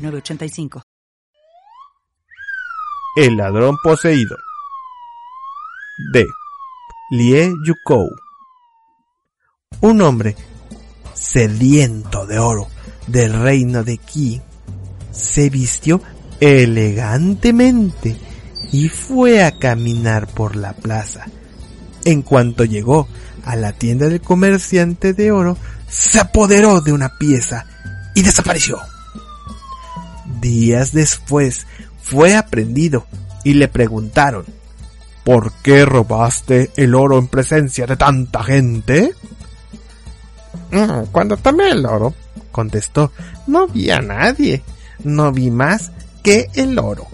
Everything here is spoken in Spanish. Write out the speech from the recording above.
906985. El ladrón poseído. De Lie Yukou. Un hombre sediento de oro del reino de Qi se vistió elegantemente y fue a caminar por la plaza. En cuanto llegó a la tienda del comerciante de oro, se apoderó de una pieza y desapareció. Días después fue aprendido y le preguntaron, ¿por qué robaste el oro en presencia de tanta gente? "Mm, Cuando tomé el oro, contestó, no vi a nadie, no vi más que el oro.